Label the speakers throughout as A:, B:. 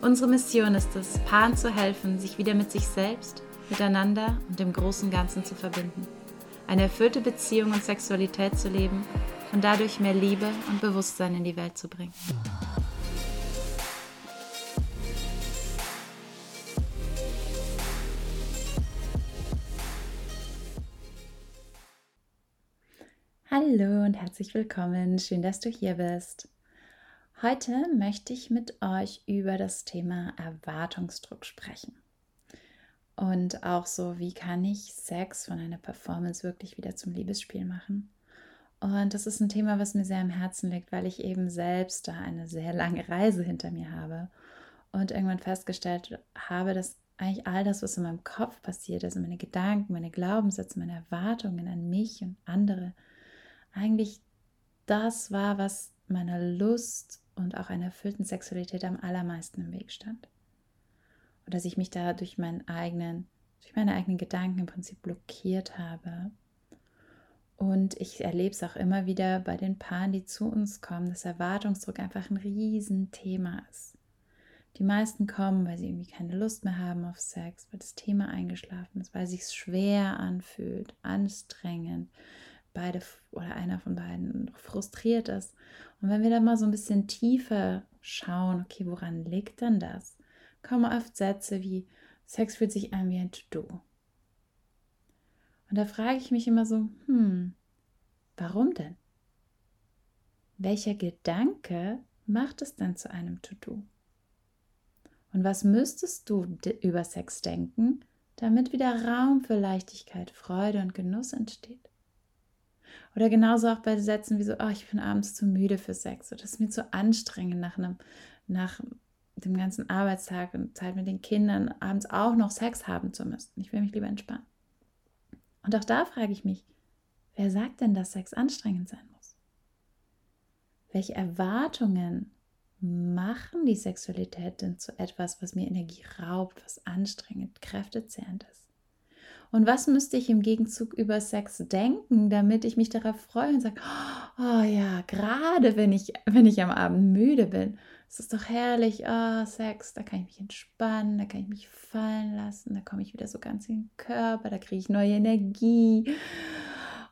A: Unsere Mission ist es, Paaren zu helfen, sich wieder mit sich selbst, miteinander und dem großen Ganzen zu verbinden. Eine erfüllte Beziehung und Sexualität zu leben und dadurch mehr Liebe und Bewusstsein in die Welt zu bringen. Hallo und herzlich willkommen. Schön, dass du hier bist. Heute möchte ich mit euch über das Thema Erwartungsdruck sprechen. Und auch so, wie kann ich Sex von einer Performance wirklich wieder zum Liebesspiel machen? Und das ist ein Thema, was mir sehr am Herzen liegt, weil ich eben selbst da eine sehr lange Reise hinter mir habe und irgendwann festgestellt habe, dass eigentlich all das, was in meinem Kopf passiert, also meine Gedanken, meine Glaubenssätze, meine Erwartungen an mich und andere, eigentlich das war, was meiner Lust und auch einer erfüllten Sexualität am allermeisten im Weg stand. Und dass ich mich da durch meinen eigenen, durch meine eigenen Gedanken im Prinzip blockiert habe. Und ich erlebe es auch immer wieder bei den Paaren, die zu uns kommen, dass Erwartungsdruck einfach ein Riesenthema ist. Die meisten kommen, weil sie irgendwie keine Lust mehr haben auf Sex, weil das Thema eingeschlafen ist, weil es sich schwer anfühlt, anstrengend, beide oder einer von beiden frustriert ist. Und wenn wir dann mal so ein bisschen tiefer schauen, okay, woran liegt denn das? Kommen oft Sätze wie, Sex fühlt sich an wie ein To-Do. Und da frage ich mich immer so, hm, warum denn? Welcher Gedanke macht es denn zu einem To-Do? Und was müsstest du über Sex denken, damit wieder Raum für Leichtigkeit, Freude und Genuss entsteht? Oder genauso auch bei Sätzen wie so, oh, ich bin abends zu müde für Sex oder das ist mir zu anstrengend nach einem, nach dem ganzen Arbeitstag und Zeit mit den Kindern abends auch noch Sex haben zu müssen. Ich will mich lieber entspannen. Und auch da frage ich mich, wer sagt denn, dass Sex anstrengend sein muss? Welche Erwartungen machen die Sexualität denn zu etwas, was mir Energie raubt, was anstrengend, kräftezehrend ist? Und was müsste ich im Gegenzug über Sex denken, damit ich mich darauf freue und sage, oh ja, gerade wenn ich, wenn ich am Abend müde bin, es ist doch herrlich, oh, Sex, da kann ich mich entspannen, da kann ich mich fallen lassen, da komme ich wieder so ganz in den Körper, da kriege ich neue Energie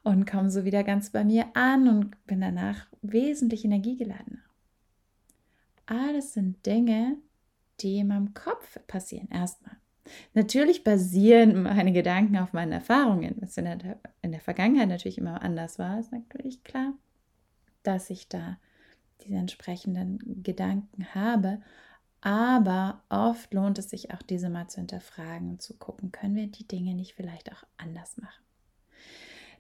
A: und komme so wieder ganz bei mir an und bin danach wesentlich energiegeladener. Alles sind Dinge, die in meinem Kopf passieren, erstmal. Natürlich basieren meine Gedanken auf meinen Erfahrungen. Was in der, in der Vergangenheit natürlich immer anders war, ist natürlich klar, dass ich da diese entsprechenden Gedanken habe. Aber oft lohnt es sich auch, diese mal zu hinterfragen und zu gucken, können wir die Dinge nicht vielleicht auch anders machen?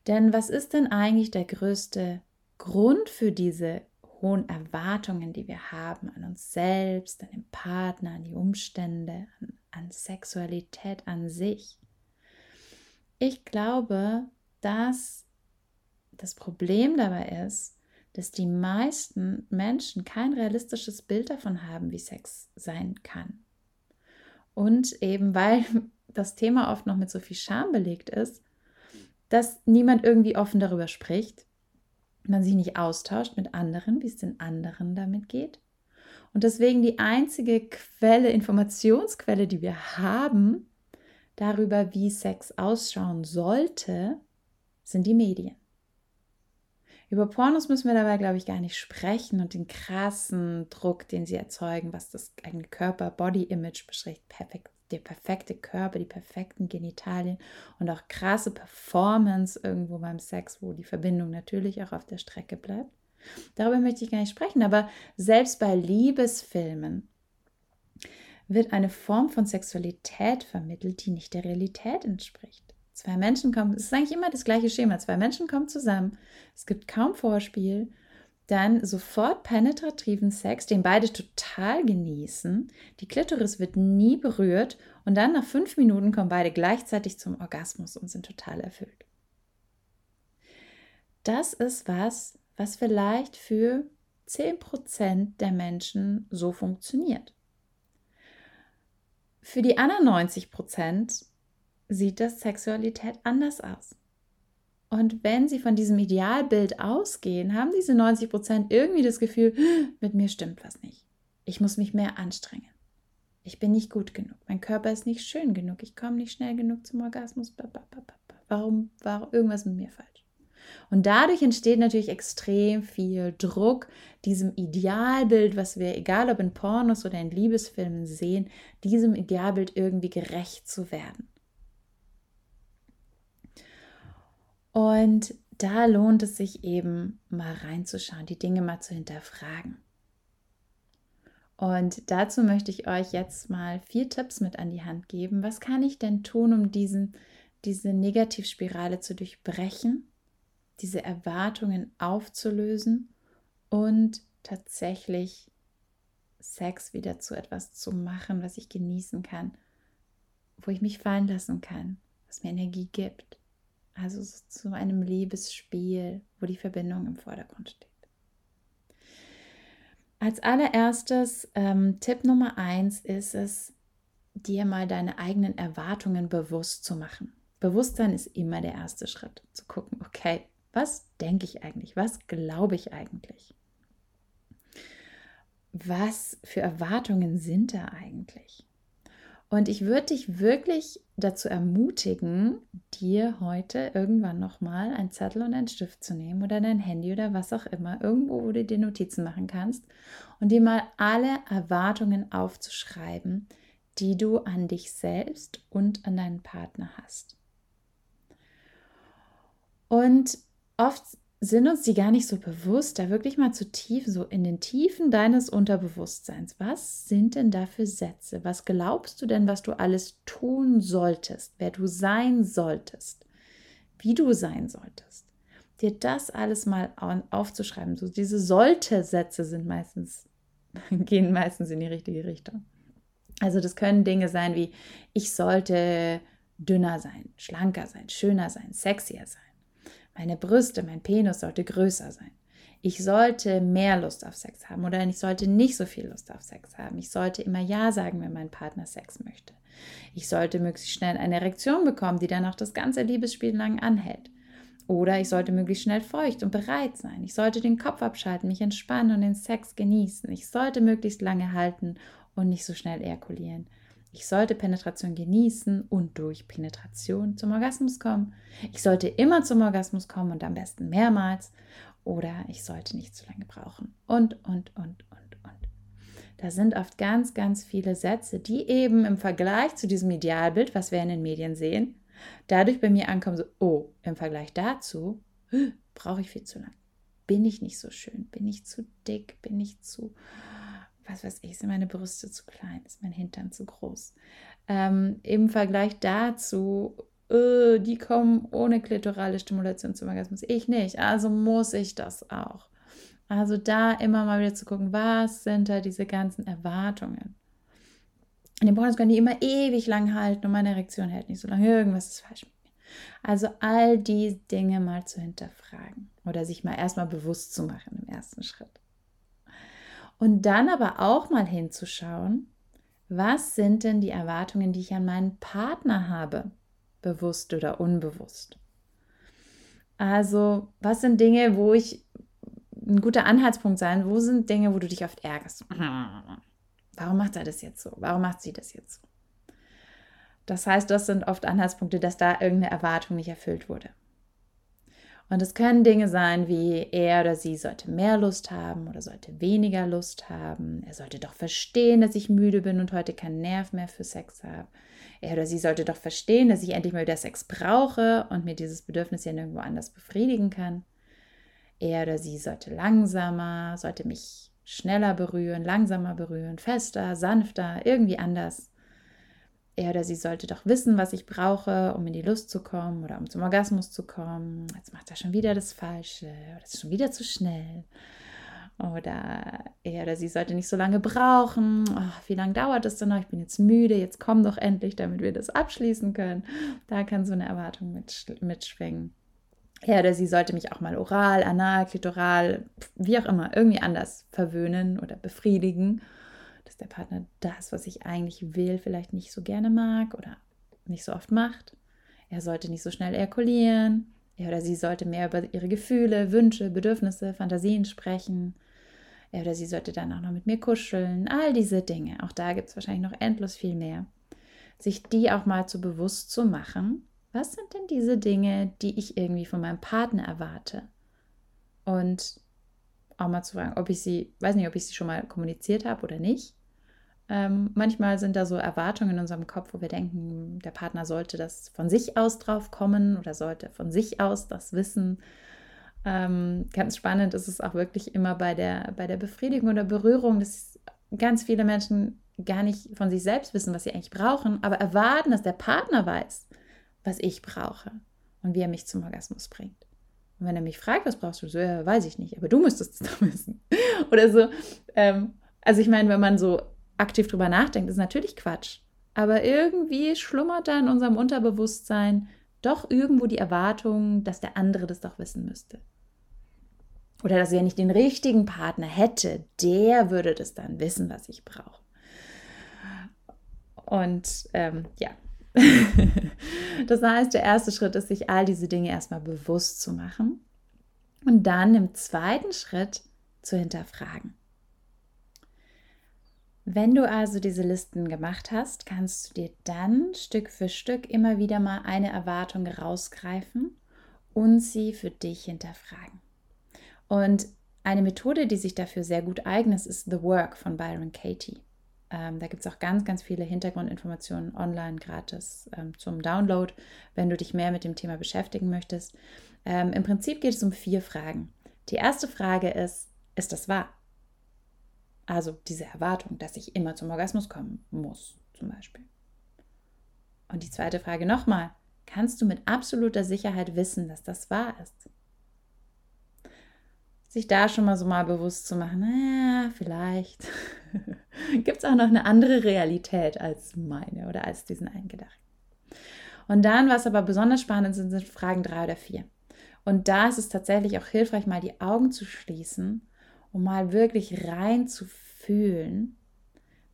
A: Denn was ist denn eigentlich der größte Grund für diese hohen Erwartungen, die wir haben an uns selbst, an den Partner, an die Umstände, an an Sexualität an sich. Ich glaube, dass das Problem dabei ist, dass die meisten Menschen kein realistisches Bild davon haben, wie Sex sein kann. Und eben weil das Thema oft noch mit so viel Scham belegt ist, dass niemand irgendwie offen darüber spricht, man sich nicht austauscht mit anderen, wie es den anderen damit geht und deswegen die einzige Quelle, Informationsquelle, die wir haben darüber, wie Sex ausschauen sollte, sind die Medien. Über Pornos müssen wir dabei, glaube ich, gar nicht sprechen und den krassen Druck, den sie erzeugen, was das eigene Körper-Body-Image beschreibt. Perfekt, der perfekte Körper, die perfekten Genitalien und auch krasse Performance irgendwo beim Sex, wo die Verbindung natürlich auch auf der Strecke bleibt. Darüber möchte ich gar nicht sprechen, aber selbst bei Liebesfilmen wird eine Form von Sexualität vermittelt, die nicht der Realität entspricht. Zwei Menschen kommen, es ist eigentlich immer das gleiche Schema, zwei Menschen kommen zusammen, es gibt kaum Vorspiel dann sofort penetrativen Sex, den beide total genießen. Die Klitoris wird nie berührt und dann nach fünf Minuten kommen beide gleichzeitig zum Orgasmus und sind total erfüllt. Das ist was, was vielleicht für 10% der Menschen so funktioniert. Für die anderen 90% sieht das Sexualität anders aus. Und wenn sie von diesem Idealbild ausgehen, haben diese 90 Prozent irgendwie das Gefühl, mit mir stimmt was nicht. Ich muss mich mehr anstrengen. Ich bin nicht gut genug. Mein Körper ist nicht schön genug. Ich komme nicht schnell genug zum Orgasmus. Warum war irgendwas mit mir falsch? Und dadurch entsteht natürlich extrem viel Druck, diesem Idealbild, was wir, egal ob in Pornos oder in Liebesfilmen sehen, diesem Idealbild irgendwie gerecht zu werden. Und da lohnt es sich eben mal reinzuschauen, die Dinge mal zu hinterfragen. Und dazu möchte ich euch jetzt mal vier Tipps mit an die Hand geben. Was kann ich denn tun, um diesen, diese Negativspirale zu durchbrechen, diese Erwartungen aufzulösen und tatsächlich Sex wieder zu etwas zu machen, was ich genießen kann, wo ich mich fallen lassen kann, was mir Energie gibt. Also zu einem Liebesspiel, wo die Verbindung im Vordergrund steht. Als allererstes ähm, Tipp Nummer eins ist es, dir mal deine eigenen Erwartungen bewusst zu machen. Bewusstsein ist immer der erste Schritt, zu gucken, okay, was denke ich eigentlich, was glaube ich eigentlich? Was für Erwartungen sind da eigentlich? Und ich würde dich wirklich dazu ermutigen, dir heute irgendwann nochmal einen Zettel und einen Stift zu nehmen oder dein Handy oder was auch immer, irgendwo, wo du dir Notizen machen kannst und dir mal alle Erwartungen aufzuschreiben, die du an dich selbst und an deinen Partner hast. Und oft sind uns die gar nicht so bewusst, da wirklich mal zu tief, so in den Tiefen deines Unterbewusstseins. Was sind denn da für Sätze? Was glaubst du denn, was du alles tun solltest, wer du sein solltest, wie du sein solltest? Dir das alles mal aufzuschreiben. So diese sollte-Sätze sind meistens, gehen meistens in die richtige Richtung. Also das können Dinge sein wie, ich sollte dünner sein, schlanker sein, schöner sein, sexier sein. Meine Brüste, mein Penis sollte größer sein. Ich sollte mehr Lust auf Sex haben oder ich sollte nicht so viel Lust auf Sex haben. Ich sollte immer Ja sagen, wenn mein Partner Sex möchte. Ich sollte möglichst schnell eine Erektion bekommen, die dann auch das ganze Liebesspiel lang anhält. Oder ich sollte möglichst schnell feucht und bereit sein. Ich sollte den Kopf abschalten, mich entspannen und den Sex genießen. Ich sollte möglichst lange halten und nicht so schnell ejakulieren. Ich sollte Penetration genießen und durch Penetration zum Orgasmus kommen. Ich sollte immer zum Orgasmus kommen und am besten mehrmals. Oder ich sollte nicht zu lange brauchen. Und, und, und, und, und. Da sind oft ganz, ganz viele Sätze, die eben im Vergleich zu diesem Idealbild, was wir in den Medien sehen, dadurch bei mir ankommen, so, oh, im Vergleich dazu brauche ich viel zu lang. Bin ich nicht so schön? Bin ich zu dick? Bin ich zu was weiß ich, sind meine Brüste zu klein, ist mein Hintern zu groß. Ähm, Im Vergleich dazu, äh, die kommen ohne klitorale Stimulation zum Orgasmus. Ich nicht, also muss ich das auch. Also da immer mal wieder zu gucken, was sind da diese ganzen Erwartungen. In den Pornos können die immer ewig lang halten und meine Erektion hält nicht so lange. Irgendwas ist falsch mit mir. Also all die Dinge mal zu hinterfragen oder sich mal erstmal bewusst zu machen im ersten Schritt. Und dann aber auch mal hinzuschauen, was sind denn die Erwartungen, die ich an meinen Partner habe, bewusst oder unbewusst. Also, was sind Dinge, wo ich ein guter Anhaltspunkt sein, wo sind Dinge, wo du dich oft ärgerst? Warum macht er das jetzt so? Warum macht sie das jetzt so? Das heißt, das sind oft Anhaltspunkte, dass da irgendeine Erwartung nicht erfüllt wurde. Und es können Dinge sein wie er oder sie sollte mehr Lust haben oder sollte weniger Lust haben. Er sollte doch verstehen, dass ich müde bin und heute keinen Nerv mehr für Sex habe. Er oder sie sollte doch verstehen, dass ich endlich mal wieder Sex brauche und mir dieses Bedürfnis ja nirgendwo anders befriedigen kann. Er oder sie sollte langsamer, sollte mich schneller berühren, langsamer berühren, fester, sanfter, irgendwie anders er oder sie sollte doch wissen, was ich brauche, um in die Lust zu kommen oder um zum Orgasmus zu kommen. Jetzt macht er schon wieder das Falsche oder ist schon wieder zu schnell. Oder er oder sie sollte nicht so lange brauchen. Oh, wie lange dauert es denn noch? Ich bin jetzt müde. Jetzt komm doch endlich, damit wir das abschließen können. Da kann so eine Erwartung mitschwingen. Er oder sie sollte mich auch mal oral, anal, klitoral, wie auch immer, irgendwie anders verwöhnen oder befriedigen. Dass der Partner das, was ich eigentlich will, vielleicht nicht so gerne mag oder nicht so oft macht. Er sollte nicht so schnell ejakulieren. Er oder sie sollte mehr über ihre Gefühle, Wünsche, Bedürfnisse, Fantasien sprechen. Er oder sie sollte dann auch noch mit mir kuscheln. All diese Dinge. Auch da gibt es wahrscheinlich noch endlos viel mehr. Sich die auch mal zu bewusst zu machen. Was sind denn diese Dinge, die ich irgendwie von meinem Partner erwarte? Und auch mal zu fragen, ob ich sie, weiß nicht, ob ich sie schon mal kommuniziert habe oder nicht. Ähm, manchmal sind da so Erwartungen in unserem Kopf, wo wir denken, der Partner sollte das von sich aus drauf kommen oder sollte von sich aus das wissen. Ähm, ganz spannend ist es auch wirklich immer bei der, bei der Befriedigung oder Berührung, dass ganz viele Menschen gar nicht von sich selbst wissen, was sie eigentlich brauchen, aber erwarten, dass der Partner weiß, was ich brauche und wie er mich zum Orgasmus bringt. Und wenn er mich fragt, was brauchst du, so, ja, weiß ich nicht, aber du müsstest es doch wissen. Oder so. Ähm, also ich meine, wenn man so aktiv drüber nachdenkt, ist natürlich Quatsch. Aber irgendwie schlummert da in unserem Unterbewusstsein doch irgendwo die Erwartung, dass der andere das doch wissen müsste. Oder dass wenn ich den richtigen Partner hätte, der würde das dann wissen, was ich brauche. Und ähm, ja, das heißt, der erste Schritt ist, sich all diese Dinge erstmal bewusst zu machen und dann im zweiten Schritt zu hinterfragen. Wenn du also diese Listen gemacht hast, kannst du dir dann Stück für Stück immer wieder mal eine Erwartung rausgreifen und sie für dich hinterfragen. Und eine Methode, die sich dafür sehr gut eignet, ist The Work von Byron Katie. Ähm, da gibt es auch ganz, ganz viele Hintergrundinformationen online gratis ähm, zum Download, wenn du dich mehr mit dem Thema beschäftigen möchtest. Ähm, Im Prinzip geht es um vier Fragen. Die erste Frage ist, ist das wahr? Also diese Erwartung, dass ich immer zum Orgasmus kommen muss, zum Beispiel. Und die zweite Frage nochmal, kannst du mit absoluter Sicherheit wissen, dass das wahr ist? Sich da schon mal so mal bewusst zu machen, naja, vielleicht gibt es auch noch eine andere Realität als meine oder als diesen einen Gedanken. Und dann, was aber besonders spannend sind, sind Fragen drei oder vier. Und da ist es tatsächlich auch hilfreich, mal die Augen zu schließen um mal wirklich rein zu fühlen.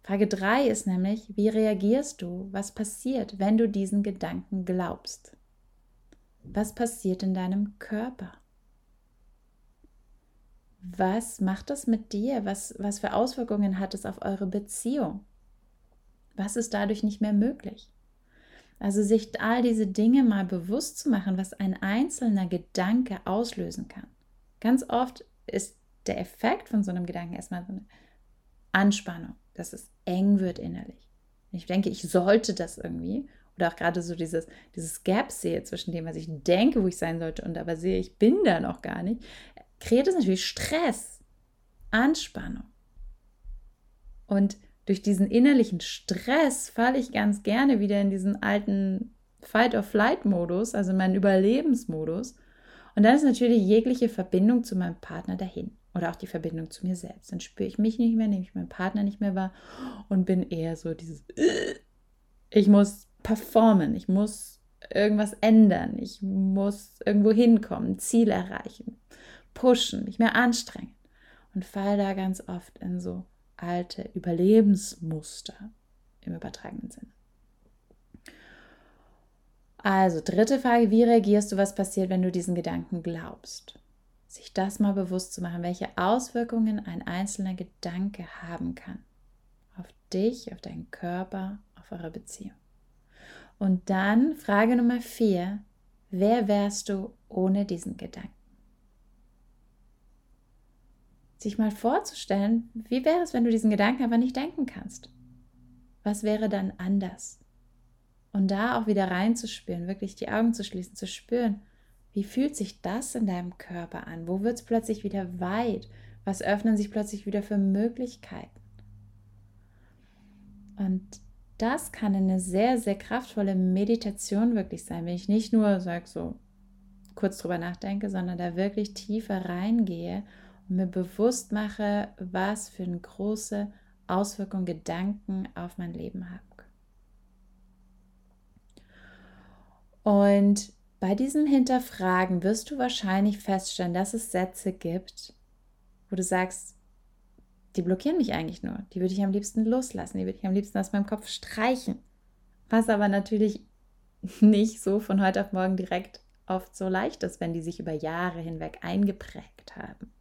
A: Frage 3 ist nämlich, wie reagierst du? Was passiert, wenn du diesen Gedanken glaubst? Was passiert in deinem Körper? Was macht das mit dir? Was, was für Auswirkungen hat es auf eure Beziehung? Was ist dadurch nicht mehr möglich? Also sich all diese Dinge mal bewusst zu machen, was ein einzelner Gedanke auslösen kann. Ganz oft ist der Effekt von so einem Gedanken erstmal so eine Anspannung, dass es eng wird innerlich. Ich denke, ich sollte das irgendwie. Oder auch gerade so dieses, dieses Gap sehe zwischen dem, was ich denke, wo ich sein sollte, und aber sehe, ich bin da noch gar nicht, kreiert es natürlich Stress, Anspannung. Und durch diesen innerlichen Stress falle ich ganz gerne wieder in diesen alten Fight-or-Flight-Modus, also in meinen Überlebensmodus. Und dann ist natürlich jegliche Verbindung zu meinem Partner dahin. Oder auch die Verbindung zu mir selbst. Dann spüre ich mich nicht mehr, nehme ich meinen Partner nicht mehr wahr und bin eher so dieses, ich muss performen, ich muss irgendwas ändern, ich muss irgendwo hinkommen, Ziel erreichen, pushen, mich mehr anstrengen. Und fall da ganz oft in so alte Überlebensmuster im übertragenen Sinne. Also, dritte Frage, wie reagierst du, was passiert, wenn du diesen Gedanken glaubst? Sich das mal bewusst zu machen, welche Auswirkungen ein einzelner Gedanke haben kann. Auf dich, auf deinen Körper, auf eure Beziehung. Und dann Frage Nummer vier, wer wärst du ohne diesen Gedanken? Sich mal vorzustellen, wie wäre es, wenn du diesen Gedanken aber nicht denken kannst? Was wäre dann anders? Und da auch wieder reinzuspüren, wirklich die Augen zu schließen, zu spüren, wie fühlt sich das in deinem Körper an? Wo wird es plötzlich wieder weit? Was öffnen sich plötzlich wieder für Möglichkeiten? Und das kann eine sehr, sehr kraftvolle Meditation wirklich sein, wenn ich nicht nur sage, so kurz drüber nachdenke, sondern da wirklich tiefer reingehe, mir bewusst mache, was für eine große Auswirkung Gedanken auf mein Leben haben. Und bei diesem Hinterfragen wirst du wahrscheinlich feststellen, dass es Sätze gibt, wo du sagst, die blockieren mich eigentlich nur. Die würde ich am liebsten loslassen. Die würde ich am liebsten aus meinem Kopf streichen. Was aber natürlich nicht so von heute auf morgen direkt oft so leicht ist, wenn die sich über Jahre hinweg eingeprägt haben.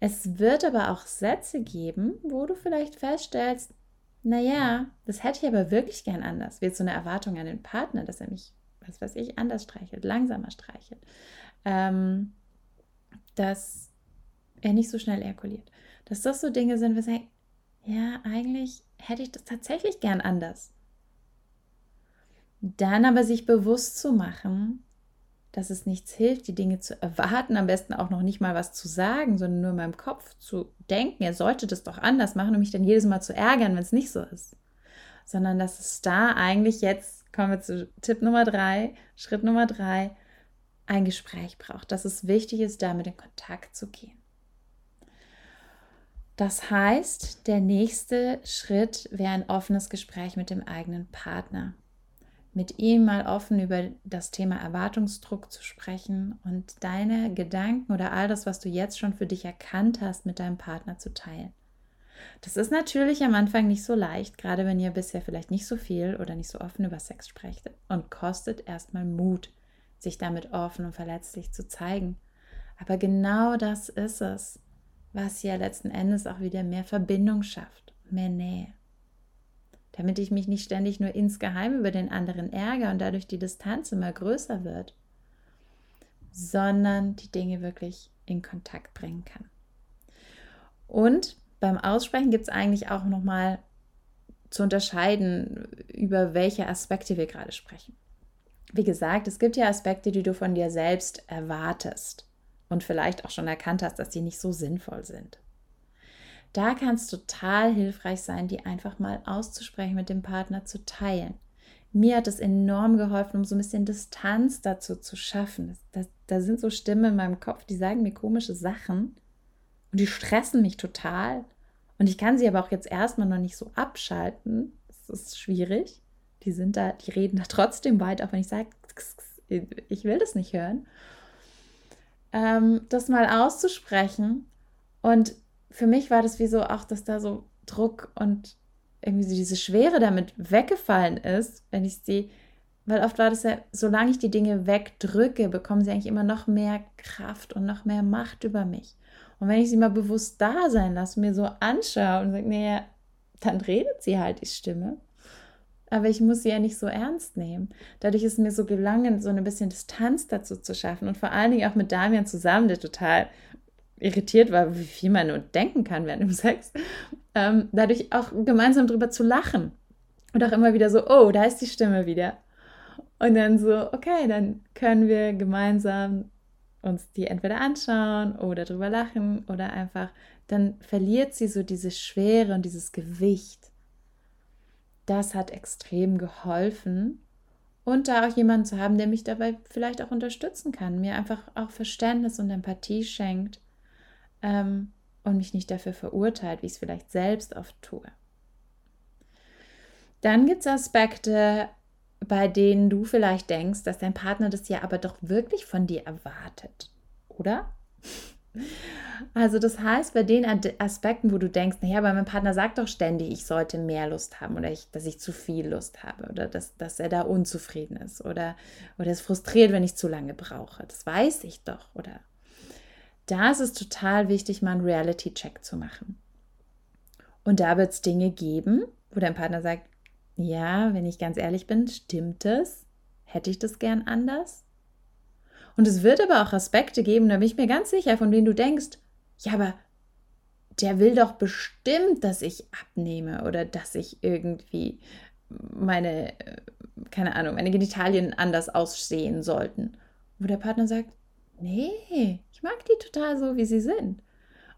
A: Es wird aber auch Sätze geben, wo du vielleicht feststellst, naja, das hätte ich aber wirklich gern anders. Wird so eine Erwartung an den Partner, dass er mich was weiß ich, anders streichelt, langsamer streichelt, ähm, dass er nicht so schnell erkuliert. Dass das so Dinge sind, wo wir sagen, ja, eigentlich hätte ich das tatsächlich gern anders. Dann aber sich bewusst zu machen, dass es nichts hilft, die Dinge zu erwarten, am besten auch noch nicht mal was zu sagen, sondern nur in meinem Kopf zu denken, er sollte das doch anders machen und mich dann jedes Mal zu ärgern, wenn es nicht so ist. Sondern dass es da eigentlich jetzt kommen wir zu Tipp Nummer drei, Schritt Nummer drei, ein Gespräch braucht, dass es wichtig ist, damit in Kontakt zu gehen. Das heißt, der nächste Schritt wäre ein offenes Gespräch mit dem eigenen Partner. Mit ihm mal offen über das Thema Erwartungsdruck zu sprechen und deine Gedanken oder all das, was du jetzt schon für dich erkannt hast, mit deinem Partner zu teilen. Das ist natürlich am Anfang nicht so leicht, gerade wenn ihr bisher vielleicht nicht so viel oder nicht so offen über Sex sprecht und kostet erstmal Mut, sich damit offen und verletzlich zu zeigen. Aber genau das ist es, was ja letzten Endes auch wieder mehr Verbindung schafft, mehr Nähe. Damit ich mich nicht ständig nur insgeheim über den anderen ärgere und dadurch die Distanz immer größer wird, sondern die Dinge wirklich in Kontakt bringen kann. Und beim Aussprechen gibt es eigentlich auch nochmal zu unterscheiden, über welche Aspekte wir gerade sprechen. Wie gesagt, es gibt ja Aspekte, die du von dir selbst erwartest und vielleicht auch schon erkannt hast, dass die nicht so sinnvoll sind. Da kann es total hilfreich sein, die einfach mal auszusprechen, mit dem Partner zu teilen. Mir hat es enorm geholfen, um so ein bisschen Distanz dazu zu schaffen. da sind so Stimmen in meinem Kopf, die sagen mir komische Sachen und die stressen mich total. Und ich kann sie aber auch jetzt erstmal noch nicht so abschalten. Das ist schwierig. Die sind da, die reden da trotzdem weit, auch wenn ich sage, ich will das nicht hören. Ähm, das mal auszusprechen. Und für mich war das wie so auch, dass da so Druck und irgendwie diese Schwere damit weggefallen ist, wenn ich sie, weil oft war das ja, solange ich die Dinge wegdrücke, bekommen sie eigentlich immer noch mehr Kraft und noch mehr Macht über mich. Und wenn ich sie mal bewusst da sein lasse, mir so anschaue und sage, naja, dann redet sie halt die Stimme. Aber ich muss sie ja nicht so ernst nehmen. Dadurch ist mir so gelungen, so ein bisschen Distanz dazu zu schaffen. Und vor allen Dingen auch mit Damian zusammen, der total irritiert war, wie viel man nur denken kann während dem Sex. Ähm, dadurch auch gemeinsam drüber zu lachen. Und auch immer wieder so, oh, da ist die Stimme wieder. Und dann so, okay, dann können wir gemeinsam uns die entweder anschauen oder drüber lachen oder einfach, dann verliert sie so diese Schwere und dieses Gewicht. Das hat extrem geholfen. Und da auch jemanden zu haben, der mich dabei vielleicht auch unterstützen kann, mir einfach auch Verständnis und Empathie schenkt ähm, und mich nicht dafür verurteilt, wie ich es vielleicht selbst oft tue. Dann gibt es Aspekte, bei denen du vielleicht denkst, dass dein Partner das ja aber doch wirklich von dir erwartet, oder? Also das heißt, bei den Aspekten, wo du denkst, naja, aber mein Partner sagt doch ständig, ich sollte mehr Lust haben oder ich, dass ich zu viel Lust habe oder dass, dass er da unzufrieden ist oder, oder es frustriert, wenn ich zu lange brauche. Das weiß ich doch, oder? Da ist es total wichtig, mal einen Reality-Check zu machen. Und da wird es Dinge geben, wo dein Partner sagt, ja, wenn ich ganz ehrlich bin, stimmt es? Hätte ich das gern anders? Und es wird aber auch Aspekte geben, da bin ich mir ganz sicher, von denen du denkst, ja, aber der will doch bestimmt, dass ich abnehme oder dass ich irgendwie meine, keine Ahnung, meine Genitalien anders aussehen sollten. Wo der Partner sagt, nee, ich mag die total so, wie sie sind.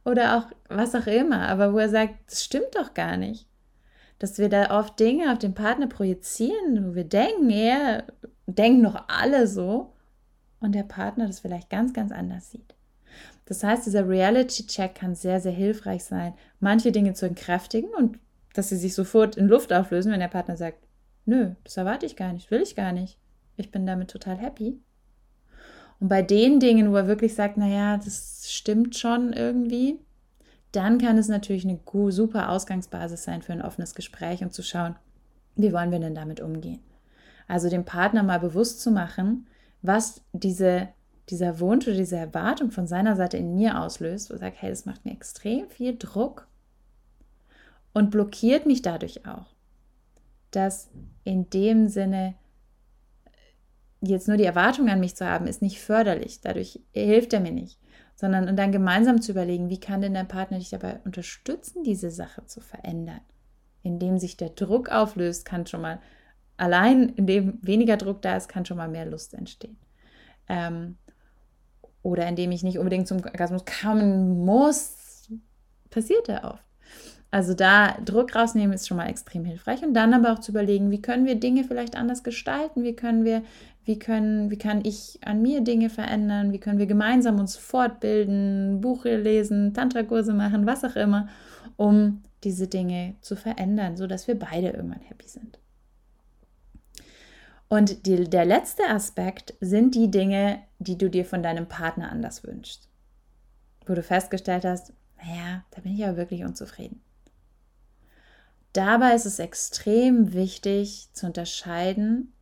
A: Oder auch was auch immer, aber wo er sagt, das stimmt doch gar nicht dass wir da oft Dinge auf den Partner projizieren, wo wir denken, er denken noch alle so und der Partner das vielleicht ganz, ganz anders sieht. Das heißt, dieser Reality-Check kann sehr, sehr hilfreich sein, manche Dinge zu entkräftigen und dass sie sich sofort in Luft auflösen, wenn der Partner sagt, nö, das erwarte ich gar nicht, will ich gar nicht. Ich bin damit total happy. Und bei den Dingen, wo er wirklich sagt, naja, das stimmt schon irgendwie, dann kann es natürlich eine super Ausgangsbasis sein für ein offenes Gespräch und zu schauen, wie wollen wir denn damit umgehen. Also dem Partner mal bewusst zu machen, was diese, dieser Wunsch oder diese Erwartung von seiner Seite in mir auslöst, wo er sagt, hey, das macht mir extrem viel Druck und blockiert mich dadurch auch, dass in dem Sinne jetzt nur die Erwartung an mich zu haben, ist nicht förderlich. Dadurch hilft er mir nicht. Sondern und dann gemeinsam zu überlegen, wie kann denn der Partner dich dabei unterstützen, diese Sache zu verändern. Indem sich der Druck auflöst, kann schon mal, allein indem weniger Druck da ist, kann schon mal mehr Lust entstehen. Ähm, oder indem ich nicht unbedingt zum Orgasmus kommen muss, passiert er oft. Also da Druck rausnehmen ist schon mal extrem hilfreich und dann aber auch zu überlegen, wie können wir Dinge vielleicht anders gestalten, wie können wir, wie können, wie kann ich an mir Dinge verändern, wie können wir gemeinsam uns fortbilden, Buche lesen, Tantra-Kurse machen, was auch immer, um diese Dinge zu verändern, sodass wir beide irgendwann happy sind. Und die, der letzte Aspekt sind die Dinge, die du dir von deinem Partner anders wünschst. Wo du festgestellt hast, naja, da bin ich aber wirklich unzufrieden. Dabei ist es extrem wichtig zu unterscheiden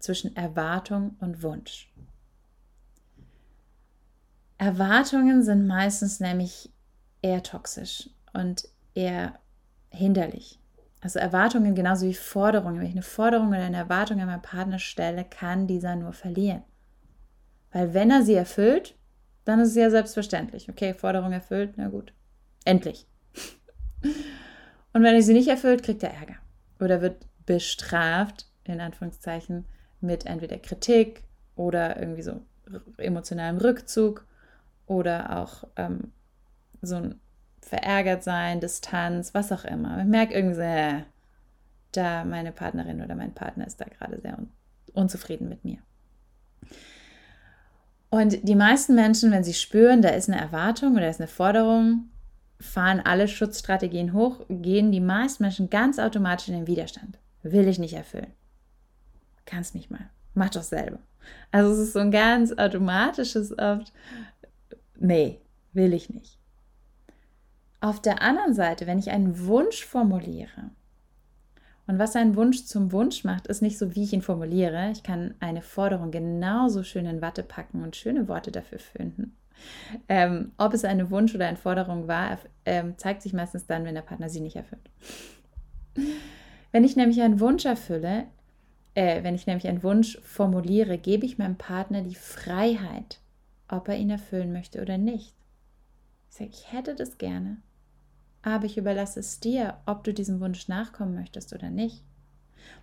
A: zwischen Erwartung und Wunsch. Erwartungen sind meistens nämlich eher toxisch und eher hinderlich. Also Erwartungen genauso wie Forderungen. Wenn ich eine Forderung oder eine Erwartung an meinen Partner stelle, kann dieser nur verlieren. Weil wenn er sie erfüllt, dann ist es ja selbstverständlich. Okay, Forderung erfüllt, na gut. Endlich. Und wenn er sie nicht erfüllt, kriegt er Ärger oder wird bestraft, in Anführungszeichen, mit entweder Kritik oder irgendwie so emotionalem Rückzug oder auch ähm, so ein verärgert sein, Distanz, was auch immer. Ich merke irgendwie so, äh, da meine Partnerin oder mein Partner ist da gerade sehr un unzufrieden mit mir. Und die meisten Menschen, wenn sie spüren, da ist eine Erwartung oder ist eine Forderung, fahren alle Schutzstrategien hoch, gehen die meisten Menschen ganz automatisch in den Widerstand. Will ich nicht erfüllen. Kannst mich mal. Mach doch selber. Also es ist so ein ganz automatisches oft, nee, will ich nicht. Auf der anderen Seite, wenn ich einen Wunsch formuliere, und was ein Wunsch zum Wunsch macht, ist nicht so, wie ich ihn formuliere. Ich kann eine Forderung genauso schön in Watte packen und schöne Worte dafür finden. Ähm, ob es eine Wunsch oder eine Forderung war, ähm, zeigt sich meistens dann, wenn der Partner sie nicht erfüllt. Wenn ich nämlich einen Wunsch erfülle, äh, wenn ich nämlich einen Wunsch formuliere, gebe ich meinem Partner die Freiheit, ob er ihn erfüllen möchte oder nicht. Ich sage, ich hätte das gerne, aber ich überlasse es dir, ob du diesem Wunsch nachkommen möchtest oder nicht.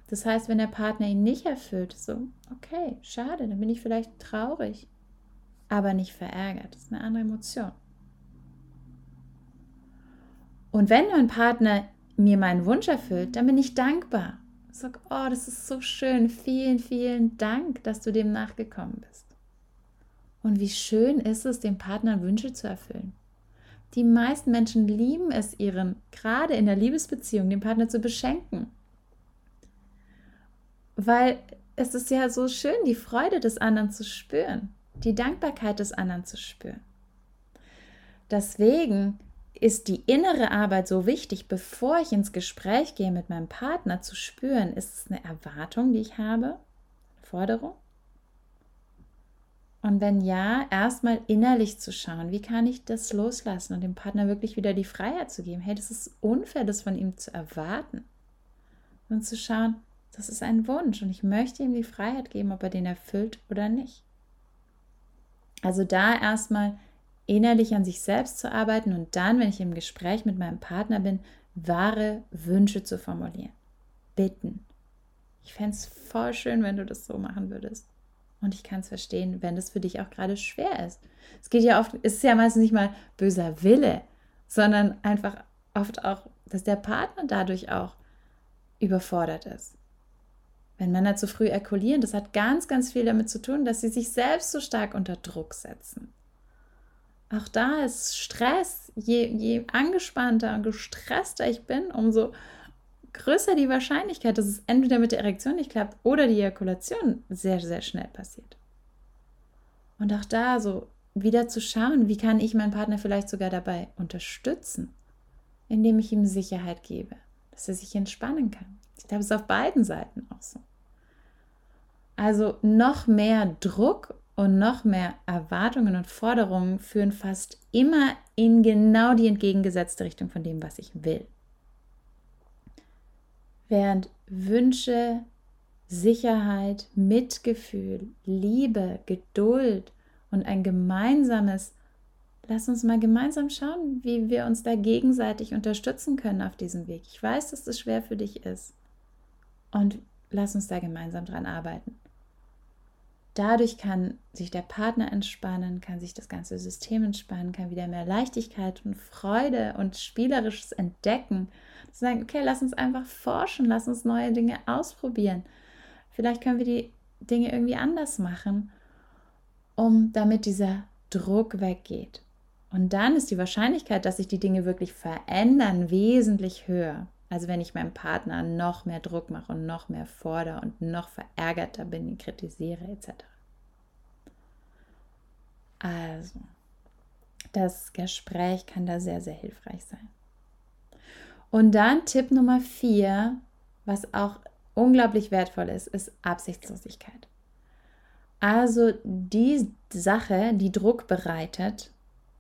A: Das heißt, wenn der Partner ihn nicht erfüllt, so, okay, schade, dann bin ich vielleicht traurig aber nicht verärgert. Das ist eine andere Emotion. Und wenn mein Partner mir meinen Wunsch erfüllt, dann bin ich dankbar. Sage, oh, das ist so schön. Vielen, vielen Dank, dass du dem nachgekommen bist. Und wie schön ist es, dem Partner Wünsche zu erfüllen. Die meisten Menschen lieben es, ihren, gerade in der Liebesbeziehung, den Partner zu beschenken. Weil es ist ja so schön, die Freude des anderen zu spüren die Dankbarkeit des anderen zu spüren. Deswegen ist die innere Arbeit so wichtig, bevor ich ins Gespräch gehe mit meinem Partner zu spüren, ist es eine Erwartung, die ich habe, Forderung? Und wenn ja, erstmal innerlich zu schauen, wie kann ich das loslassen und dem Partner wirklich wieder die Freiheit zu geben. Hey, das ist unfair, das von ihm zu erwarten. Und zu schauen, das ist ein Wunsch und ich möchte ihm die Freiheit geben, ob er den erfüllt oder nicht. Also da erstmal innerlich an sich selbst zu arbeiten und dann, wenn ich im Gespräch mit meinem Partner bin, wahre Wünsche zu formulieren. Bitten. Ich fände es voll schön, wenn du das so machen würdest. Und ich kann es verstehen, wenn das für dich auch gerade schwer ist. Es geht ja oft, es ist ja meistens nicht mal böser Wille, sondern einfach oft auch, dass der Partner dadurch auch überfordert ist. Wenn Männer zu früh erkulieren, das hat ganz, ganz viel damit zu tun, dass sie sich selbst so stark unter Druck setzen. Auch da ist Stress, je, je angespannter und gestresster ich bin, umso größer die Wahrscheinlichkeit, dass es entweder mit der Erektion nicht klappt oder die Ejakulation sehr, sehr schnell passiert. Und auch da so wieder zu schauen, wie kann ich meinen Partner vielleicht sogar dabei unterstützen, indem ich ihm Sicherheit gebe, dass er sich entspannen kann. Ich glaube, es ist auf beiden Seiten auch so. Also noch mehr Druck und noch mehr Erwartungen und Forderungen führen fast immer in genau die entgegengesetzte Richtung von dem, was ich will. Während Wünsche, Sicherheit, Mitgefühl, Liebe, Geduld und ein gemeinsames, lass uns mal gemeinsam schauen, wie wir uns da gegenseitig unterstützen können auf diesem Weg. Ich weiß, dass das schwer für dich ist. Und lass uns da gemeinsam dran arbeiten. Dadurch kann sich der Partner entspannen, kann sich das ganze System entspannen, kann wieder mehr Leichtigkeit und Freude und spielerisches Entdecken. Zu sagen, okay, lass uns einfach forschen, lass uns neue Dinge ausprobieren. Vielleicht können wir die Dinge irgendwie anders machen, um damit dieser Druck weggeht. Und dann ist die Wahrscheinlichkeit, dass sich die Dinge wirklich verändern, wesentlich höher. Also wenn ich meinem Partner noch mehr Druck mache und noch mehr fordere und noch verärgerter bin, kritisiere etc. Also, das Gespräch kann da sehr, sehr hilfreich sein. Und dann Tipp Nummer vier, was auch unglaublich wertvoll ist, ist Absichtslosigkeit. Also die Sache, die Druck bereitet,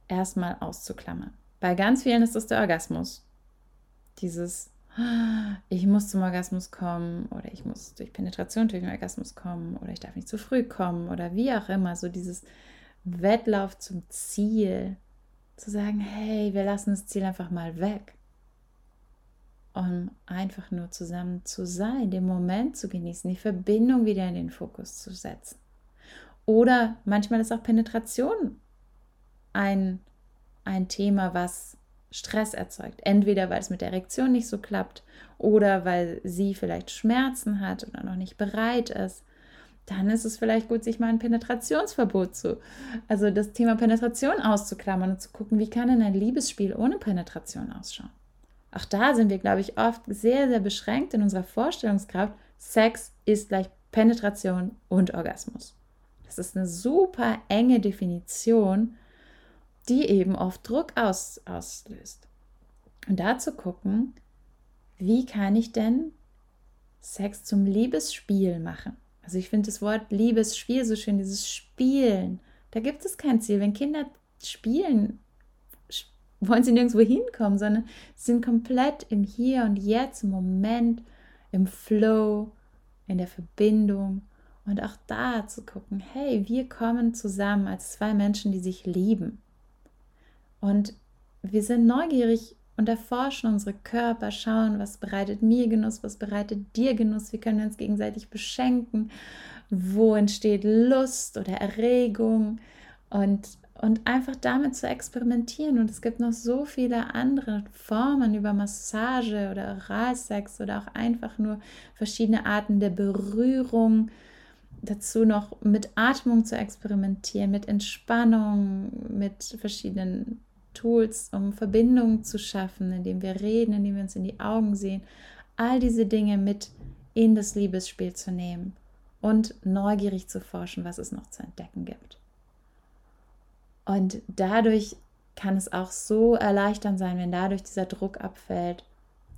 A: erstmal auszuklammern. Bei ganz vielen ist es der Orgasmus. Dieses ich muss zum Orgasmus kommen oder ich muss durch Penetration durch den Orgasmus kommen oder ich darf nicht zu früh kommen oder wie auch immer, so dieses Wettlauf zum Ziel, zu sagen, hey, wir lassen das Ziel einfach mal weg, um einfach nur zusammen zu sein, den Moment zu genießen, die Verbindung wieder in den Fokus zu setzen. Oder manchmal ist auch Penetration ein, ein Thema, was Stress erzeugt. Entweder weil es mit der Erektion nicht so klappt oder weil sie vielleicht Schmerzen hat oder noch nicht bereit ist. Dann ist es vielleicht gut, sich mal ein Penetrationsverbot zu, also das Thema Penetration auszuklammern und zu gucken, wie kann denn ein Liebesspiel ohne Penetration ausschauen. Auch da sind wir, glaube ich, oft sehr, sehr beschränkt in unserer Vorstellungskraft. Sex ist gleich Penetration und Orgasmus. Das ist eine super enge Definition die eben oft Druck aus, auslöst. Und da zu gucken, wie kann ich denn Sex zum Liebesspiel machen? Also ich finde das Wort Liebesspiel so schön, dieses Spielen. Da gibt es kein Ziel. Wenn Kinder spielen, wollen sie nirgendwo hinkommen, sondern sind komplett im Hier und Jetzt, im Moment, im Flow, in der Verbindung. Und auch da zu gucken, hey, wir kommen zusammen als zwei Menschen, die sich lieben. Und wir sind neugierig und erforschen unsere Körper, schauen, was bereitet mir Genuss, was bereitet dir Genuss, wie können wir uns gegenseitig beschenken, wo entsteht Lust oder Erregung und, und einfach damit zu experimentieren. Und es gibt noch so viele andere Formen über Massage oder Oralsex oder auch einfach nur verschiedene Arten der Berührung. Dazu noch mit Atmung zu experimentieren, mit Entspannung, mit verschiedenen Tools, um Verbindungen zu schaffen, indem wir reden, indem wir uns in die Augen sehen, all diese Dinge mit in das Liebesspiel zu nehmen und neugierig zu forschen, was es noch zu entdecken gibt. Und dadurch kann es auch so erleichternd sein, wenn dadurch dieser Druck abfällt,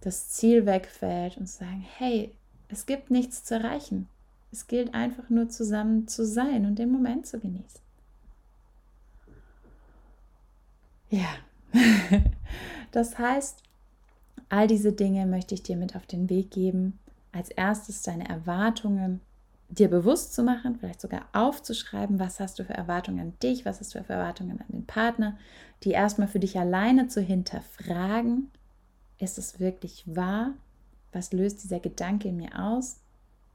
A: das Ziel wegfällt und zu sagen, hey, es gibt nichts zu erreichen. Es gilt einfach nur zusammen zu sein und den Moment zu genießen. Ja, das heißt, all diese Dinge möchte ich dir mit auf den Weg geben. Als erstes deine Erwartungen dir bewusst zu machen, vielleicht sogar aufzuschreiben, was hast du für Erwartungen an dich, was hast du für Erwartungen an den Partner, die erstmal für dich alleine zu hinterfragen. Ist es wirklich wahr? Was löst dieser Gedanke in mir aus?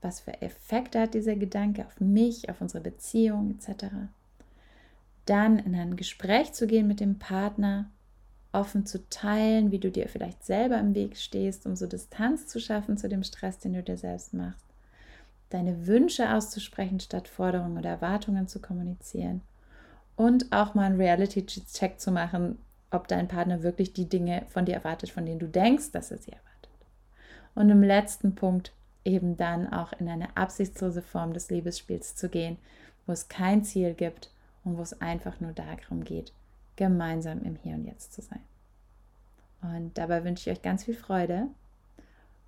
A: Was für Effekte hat dieser Gedanke auf mich, auf unsere Beziehung etc.? Dann in ein Gespräch zu gehen mit dem Partner, offen zu teilen, wie du dir vielleicht selber im Weg stehst, um so Distanz zu schaffen zu dem Stress, den du dir selbst machst. Deine Wünsche auszusprechen, statt Forderungen oder Erwartungen zu kommunizieren. und auch mal einen Reality-Check zu machen, ob dein Partner wirklich die Dinge von dir erwartet, von denen du denkst, dass er sie erwartet. Und im letzten Punkt eben dann auch in eine absichtslose Form des Liebesspiels zu gehen, wo es kein Ziel gibt und wo es einfach nur darum geht, gemeinsam im Hier und Jetzt zu sein. Und dabei wünsche ich euch ganz viel Freude.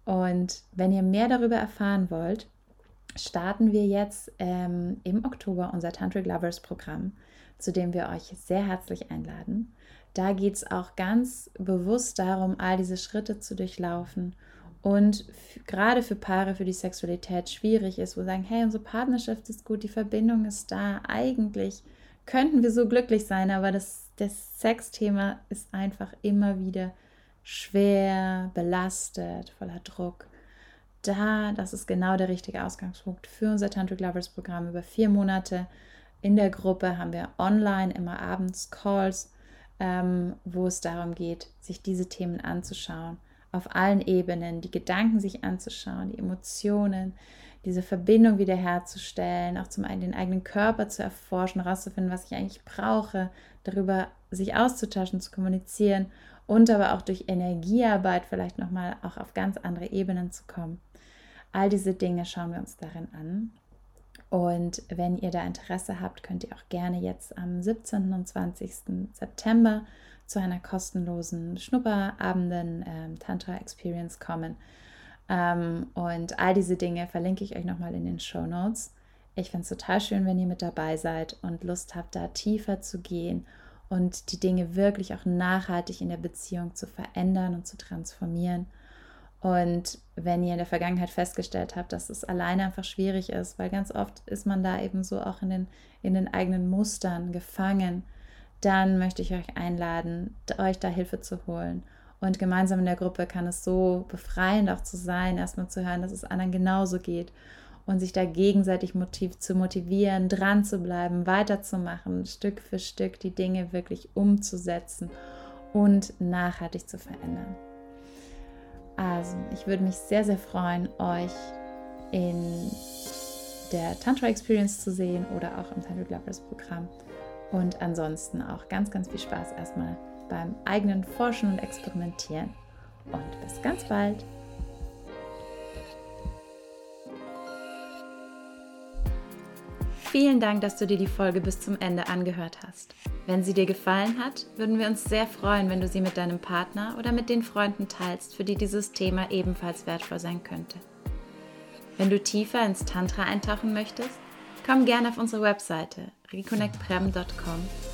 A: Und wenn ihr mehr darüber erfahren wollt, starten wir jetzt ähm, im Oktober unser Tantric Lovers Programm, zu dem wir euch sehr herzlich einladen. Da geht es auch ganz bewusst darum, all diese Schritte zu durchlaufen und gerade für Paare, für die Sexualität schwierig ist, wo sagen, hey, unsere Partnerschaft ist gut, die Verbindung ist da, eigentlich könnten wir so glücklich sein, aber das, das Sexthema ist einfach immer wieder schwer, belastet, voller Druck. Da, das ist genau der richtige Ausgangspunkt für unser Tantric Lovers Programm. Über vier Monate in der Gruppe haben wir online immer abends Calls, ähm, wo es darum geht, sich diese Themen anzuschauen auf allen Ebenen, die Gedanken sich anzuschauen, die Emotionen, diese Verbindung wiederherzustellen, auch zum einen den eigenen Körper zu erforschen, herauszufinden, was ich eigentlich brauche, darüber sich auszutauschen, zu kommunizieren und aber auch durch Energiearbeit vielleicht nochmal auch auf ganz andere Ebenen zu kommen. All diese Dinge schauen wir uns darin an. Und wenn ihr da Interesse habt, könnt ihr auch gerne jetzt am 17. und 20. September zu einer kostenlosen Schnupperabenden ähm, Tantra Experience kommen. Ähm, und all diese Dinge verlinke ich euch nochmal in den Show Notes. Ich finde es total schön, wenn ihr mit dabei seid und Lust habt, da tiefer zu gehen und die Dinge wirklich auch nachhaltig in der Beziehung zu verändern und zu transformieren. Und wenn ihr in der Vergangenheit festgestellt habt, dass es alleine einfach schwierig ist, weil ganz oft ist man da eben so auch in den, in den eigenen Mustern gefangen dann möchte ich euch einladen, euch da Hilfe zu holen. Und gemeinsam in der Gruppe kann es so befreiend auch zu sein, erstmal zu hören, dass es anderen genauso geht und sich da gegenseitig motiv zu motivieren, dran zu bleiben, weiterzumachen, Stück für Stück die Dinge wirklich umzusetzen und nachhaltig zu verändern. Also, ich würde mich sehr, sehr freuen, euch in der Tantra Experience zu sehen oder auch im Tantra Lovers Programm. Und ansonsten auch ganz, ganz viel Spaß erstmal beim eigenen Forschen und Experimentieren. Und bis ganz bald. Vielen Dank, dass du dir die Folge bis zum Ende angehört hast. Wenn sie dir gefallen hat, würden wir uns sehr freuen, wenn du sie mit deinem Partner oder mit den Freunden teilst, für die dieses Thema ebenfalls wertvoll sein könnte. Wenn du tiefer ins Tantra eintauchen möchtest, komm gerne auf unsere Webseite reconnectprem.com.